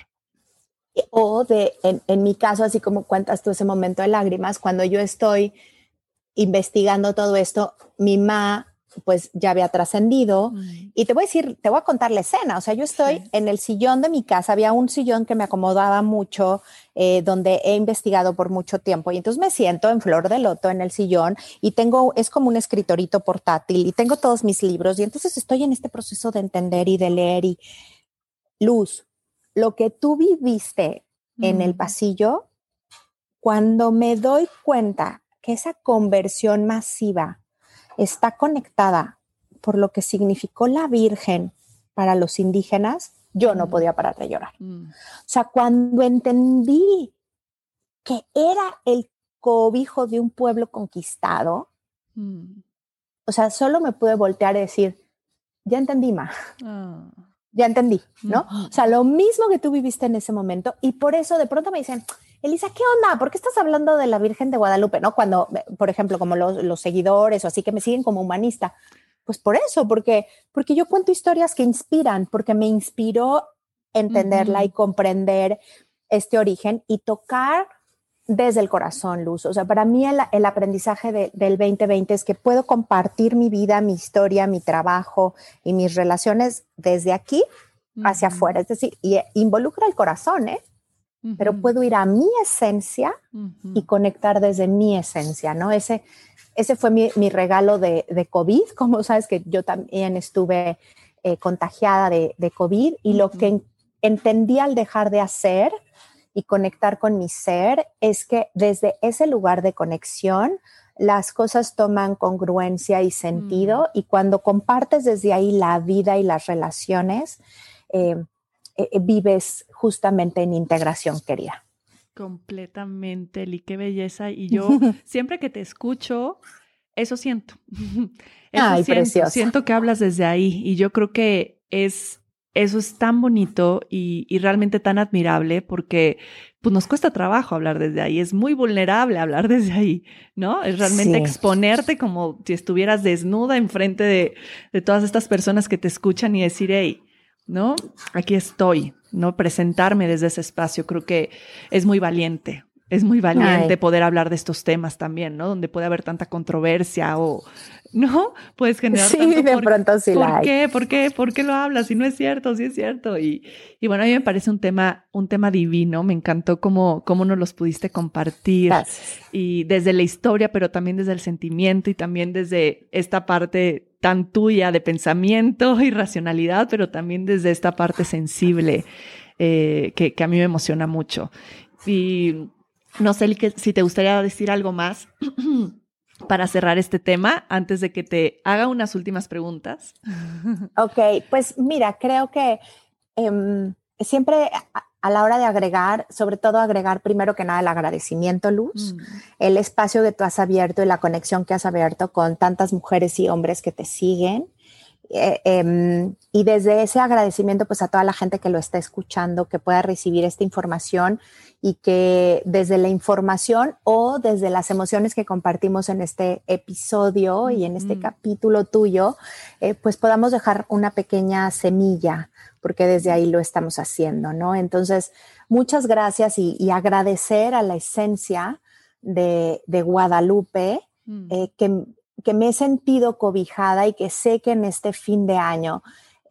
O de, en, en mi caso, así como cuentas tú ese momento de lágrimas, cuando yo estoy investigando todo esto, mi mamá pues ya había trascendido. Y te voy a decir, te voy a contar la escena. O sea, yo estoy en el sillón de mi casa, había un sillón que me acomodaba mucho, eh, donde he investigado por mucho tiempo. Y entonces me siento en flor de loto en el sillón y tengo, es como un escritorito portátil y tengo todos mis libros. Y entonces estoy en este proceso de entender y de leer y luz, lo que tú viviste en el pasillo, cuando me doy cuenta que esa conversión masiva está conectada por lo que significó la Virgen para los indígenas, yo no mm. podía parar de llorar. Mm. O sea, cuando entendí que era el cobijo de un pueblo conquistado, mm. o sea, solo me pude voltear y decir, ya entendí, Ma. Ah. Ya entendí, ¿no? O sea, lo mismo que tú viviste en ese momento y por eso de pronto me dicen, Elisa, ¿qué onda? ¿Por qué estás hablando de la Virgen de Guadalupe? ¿No? Cuando, por ejemplo, como los, seguidores o así que me siguen como humanista. Pues por eso, porque, porque yo cuento historias que inspiran, porque me inspiró entenderla y comprender este origen y tocar desde el corazón, Luz. O sea, para mí el, aprendizaje del 2020 es que puedo compartir mi vida, mi historia, mi trabajo y mis relaciones desde aquí hacia afuera. Es decir, y involucra el corazón, ¿eh? Pero puedo ir a mi esencia y conectar desde mi esencia, ¿no? Ese, ese fue mi, regalo de, de, COVID, como sabes que yo también estuve eh, contagiada de, de, COVID y lo que entendí al dejar de hacer y conectar con mi ser es que desde ese lugar de conexión las cosas toman congruencia y sentido mm. y cuando compartes desde ahí la vida y las relaciones, eh, eh, eh, vives justamente en integración, querida. Completamente, Li, qué belleza. Y yo siempre que te escucho, eso siento. Eso Ay, siento, siento que hablas desde ahí y yo creo que es eso es tan bonito y, realmente tan admirable porque pues nos cuesta trabajo hablar desde ahí, es muy vulnerable hablar desde ahí, ¿no? Es realmente exponerte como si estuvieras desnuda enfrente de, de todas estas personas que te escuchan y decir, hey, ¿no? Aquí estoy, ¿no? Presentarme desde ese espacio, creo que es muy valiente, es muy valiente poder hablar de estos temas también, ¿no? Donde puede haber tanta controversia o, ¿no? Puedes generar. Sí, de por, pronto sí ¿Por qué? ¿Por qué? ¿Por qué lo hablas? Si no es cierto, si es cierto. Y, y bueno, a mí me parece un tema, un tema divino. Me encantó cómo, cómo nos los pudiste compartir. Y desde la historia, pero también desde el sentimiento y también desde esta parte tan tuya de pensamiento y racionalidad, pero también desde esta parte sensible eh, que, que a mí me emociona mucho. Y no sé si te gustaría decir algo más para cerrar este tema antes de que te haga unas últimas preguntas. Ok, pues mira, creo que em, siempre a, la hora de agregar, sobre todo agregar primero que nada el agradecimiento, Luz, mm. el espacio que tú has abierto y la conexión que has abierto con tantas mujeres y hombres que te siguen. Eh, em, y desde ese agradecimiento, pues a toda la gente que lo está escuchando, que pueda recibir esta información y que desde la información o desde las emociones que compartimos en este episodio y en este capítulo tuyo, eh, pues podamos dejar una pequeña semilla, porque desde ahí lo estamos haciendo, ¿no? Entonces, muchas gracias y, agradecer a la esencia de, Guadalupe, mm. eh, que, que me he sentido cobijada y que sé que en este fin de año,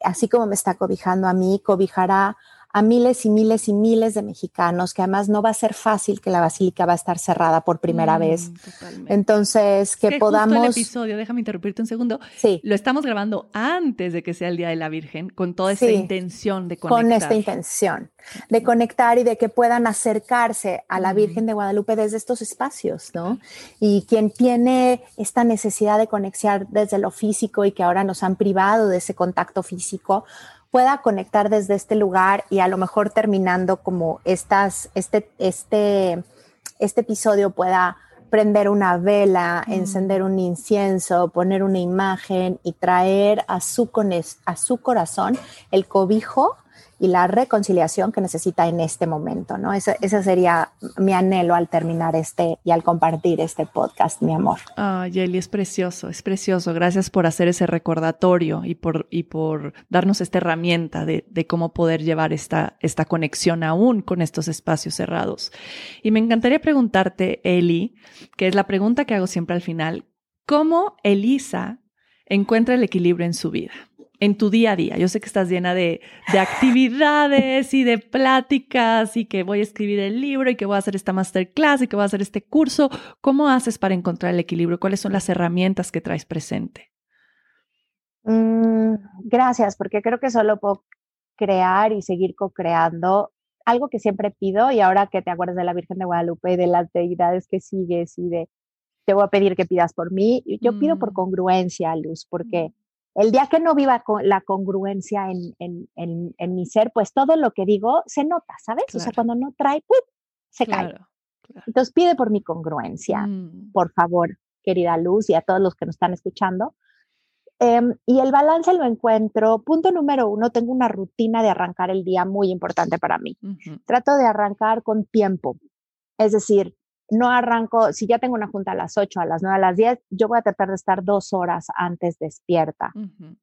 así como me está cobijando a mí, cobijará a miles y miles y miles de mexicanos, que además no va a ser fácil que la basílica va a estar cerrada por primera mm, vez. Entonces, que, podamos... el episodio, déjame interrumpirte un segundo. Sí. Lo estamos grabando antes de que sea el Día de la Virgen, con toda esta intención de conectar. Con esta intención de conectar y de que puedan acercarse a la Virgen de Guadalupe desde estos espacios, ¿no? Y quien tiene esta necesidad de conexión desde lo físico y que ahora nos han privado de ese contacto físico, pueda conectar desde este lugar y a lo mejor terminando como estas, este, este, este episodio pueda prender una vela, mm. encender un incienso, poner una imagen y traer a su, a su corazón el cobijo y la reconciliación que necesita en este momento, ¿no? Ese, sería mi anhelo al terminar este y al compartir este podcast, mi amor. Ah, Yeli, es precioso, es precioso. Gracias por hacer ese recordatorio y por, y por darnos esta herramienta de, de cómo poder llevar esta, esta conexión aún con estos espacios cerrados. Y me encantaría preguntarte, Eli, que es la pregunta que hago siempre al final, ¿cómo Elisa encuentra el equilibrio en su vida? En tu día a día? Yo sé que estás llena de, actividades y de pláticas y que voy a escribir el libro y que voy a hacer esta masterclass y que voy a hacer este curso. ¿Cómo haces para encontrar el equilibrio? ¿Cuáles son las herramientas que traes presente? Mm, gracias, porque creo que solo puedo crear y seguir co-creando. Algo que siempre pido y ahora que te acuerdas de la Virgen de Guadalupe y de las deidades que sigues y de te voy a pedir que pidas por mí, yo pido por mm. congruencia, Luz, porque... Mm. El día que no viva con la congruencia en, mi ser, pues todo lo que digo se nota, ¿sabes? O sea, cuando no trae, se cae. Entonces pide por mi congruencia, mm. por favor, querida Luz, y a todos los que nos están escuchando. Em, y el balance lo encuentro, punto número uno, tengo una rutina de arrancar el día muy importante para mí. Trato de arrancar con tiempo, es decir, no arranco, si ya tengo una junta a las 8, a las 9, a las 10, yo voy a tratar de estar dos horas antes despierta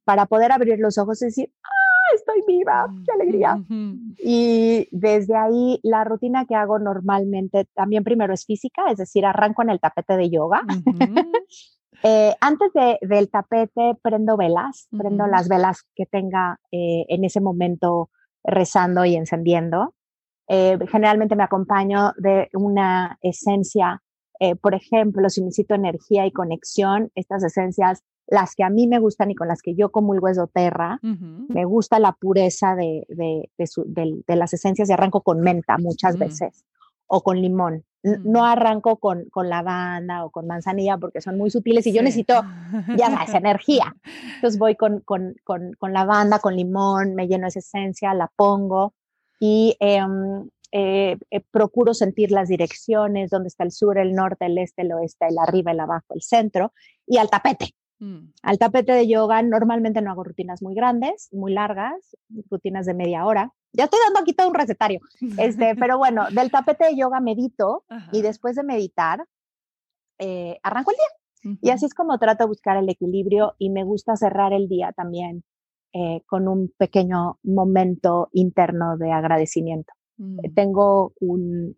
para poder abrir los ojos y decir, ¡ah, estoy viva! ¡Qué alegría! Y desde ahí, la rutina que hago normalmente también primero es física, es decir, arranco en el tapete de yoga. Eh, antes del tapete prendo velas, prendo las velas que tenga eh, en ese momento rezando y encendiendo. Eh, generalmente me acompaño de una esencia, eh, por ejemplo, si necesito energía y conexión, estas esencias, las que a mí me gustan y con las que yo comulgo es doTERRA, me gusta la pureza de, de, de, las esencias y arranco con menta muchas mm. veces o con limón. No mm. arranco con, con lavanda o con manzanilla porque son muy sutiles y yo necesito, ya sabes, energía. Entonces voy con, con, con, con lavanda, con limón, me lleno esa esencia, la pongo y em, eh, eh, procuro sentir las direcciones, dónde está el sur, el norte, el este, el oeste, el arriba, el abajo, el centro y al tapete. Mm. Al tapete de yoga normalmente no hago rutinas muy grandes, muy largas, rutinas de media hora ya estoy dando aquí todo un recetario. Este, pero bueno, del tapete de yoga medito y después de meditar, eh, arranco el día. Y así es como trato de buscar el equilibrio y me gusta cerrar el día también eh, con un pequeño momento interno de agradecimiento. Mm. Tengo un,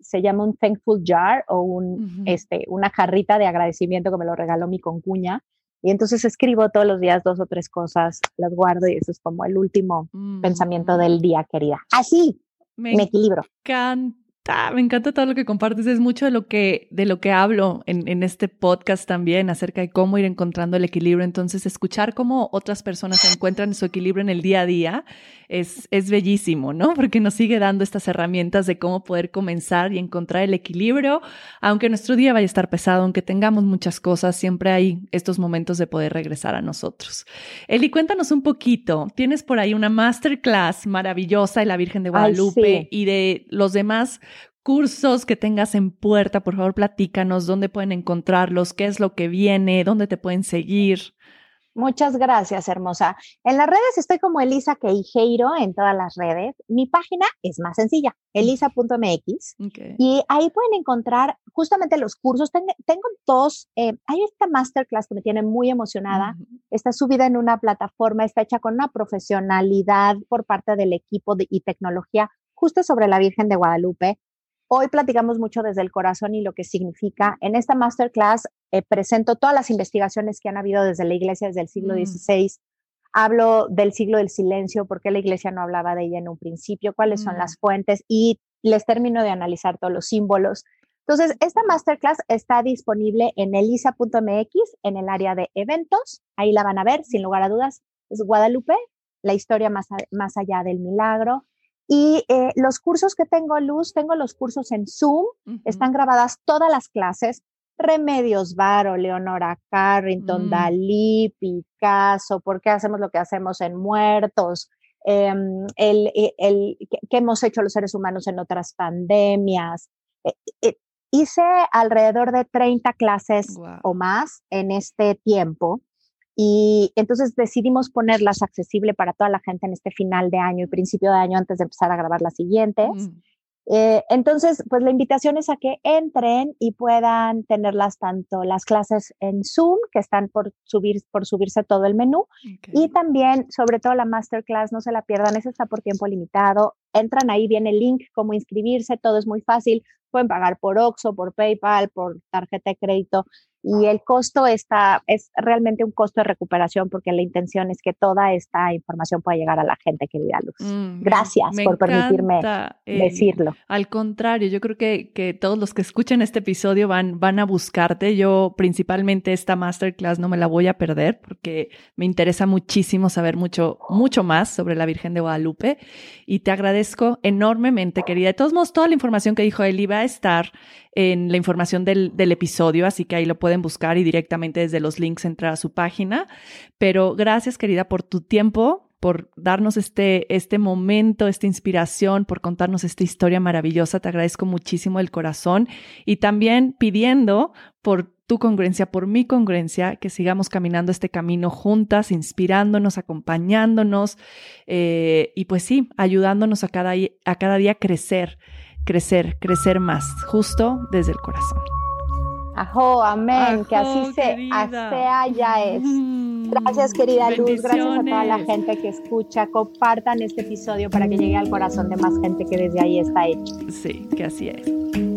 se llama un thankful jar o un, este, una jarrita de agradecimiento que me lo regaló mi concuña y entonces escribo todos los días dos o tres cosas, las guardo y eso es como el último pensamiento del mm. día, querida. Así me, me equilibro. Encanta me encanta todo lo que compartes. Es mucho de lo que, de lo que hablo en, en, este podcast también acerca de cómo ir encontrando el equilibrio. Entonces, escuchar cómo otras personas encuentran su equilibrio en el día a día es, es bellísimo, ¿no? Porque nos sigue dando estas herramientas de cómo poder comenzar y encontrar el equilibrio. Aunque nuestro día vaya a estar pesado, aunque tengamos muchas cosas, siempre hay estos momentos de poder regresar a nosotros. Eli, cuéntanos un poquito. Tienes por ahí una masterclass maravillosa de la Virgen de Guadalupe y de los demás cursos que tengas en puerta, por favor, platícanos dónde pueden encontrarlos, qué es lo que viene, dónde te pueden seguir. Muchas gracias, hermosa. En las redes estoy como Elisa Queijeiro en todas las redes. Mi página es más sencilla, elisa.mx. Y ahí pueden encontrar justamente los cursos. Tengo, dos. Eh, hay esta masterclass que me tiene muy emocionada. Está subida en una plataforma, está hecha con una profesionalidad por parte del equipo de, y tecnología justo sobre la Virgen de Guadalupe. Hoy platicamos mucho desde el corazón y lo que significa. En esta masterclass eh, presento todas las investigaciones que han habido desde la iglesia desde el siglo XVI. Mm. Hablo del siglo del silencio, por qué la iglesia no hablaba de ella en un principio, cuáles son las mm. fuentes y les termino de analizar todos los símbolos. Entonces, esta masterclass está disponible en elisa.mx en el área de eventos. Ahí la van a ver, sin lugar a dudas. Es Guadalupe, la historia más, más allá del milagro. Y eh, los cursos que tengo, Luz, tengo los cursos en Zoom, están grabadas todas las clases, Remedios Varo, Leonora Carrington, mm. Dalí, Picasso, por qué hacemos lo que hacemos en muertos, em, el, e, el, qué hemos hecho los seres humanos en otras pandemias. E, e, hice alrededor de 30 clases o más en este tiempo y entonces decidimos ponerlas accesible para toda la gente en este final de año y principio de año antes de empezar a grabar las siguientes. Mm. Eh, entonces, pues la invitación es a que entren y puedan tenerlas tanto las clases en Zoom, que están por, subir, por subirse todo el menú, y también, sobre todo, la masterclass, no se la pierdan, esa está por tiempo limitado. Entran ahí, viene el link, cómo inscribirse, todo es muy fácil. Pueden pagar por Oxo, por PayPal, por tarjeta de crédito y el costo está, es realmente un costo de recuperación porque la intención es que toda esta información pueda llegar a la gente, querida Luz. Mm, Gracias por permitirme eh, decirlo. Al contrario, yo creo que, que, todos los que escuchen este episodio van, van a buscarte. Yo principalmente esta masterclass no me la voy a perder porque me interesa muchísimo saber mucho, mucho más sobre la Virgen de Guadalupe y te agradezco enormemente, querida. De todos modos, toda la información que dijo él va a estar en la información del, del, episodio, así que ahí lo pueden buscar y directamente desde los links entrar a su página. Pero gracias, querida, por tu tiempo, por darnos este, este momento, esta inspiración, por contarnos esta historia maravillosa. Te agradezco muchísimo el corazón y también pidiendo por tu congruencia, por mi congruencia, que sigamos caminando este camino juntas, inspirándonos, acompañándonos eh, y pues sí, ayudándonos a cada, a cada día crecer crecer, crecer más, justo desde el corazón. Ajo, amén, que así se, sea ya es. Gracias, querida Luz, gracias a toda la gente que escucha. Compartan este episodio para que llegue al corazón de más gente que desde ahí está hecho. Sí, que así es.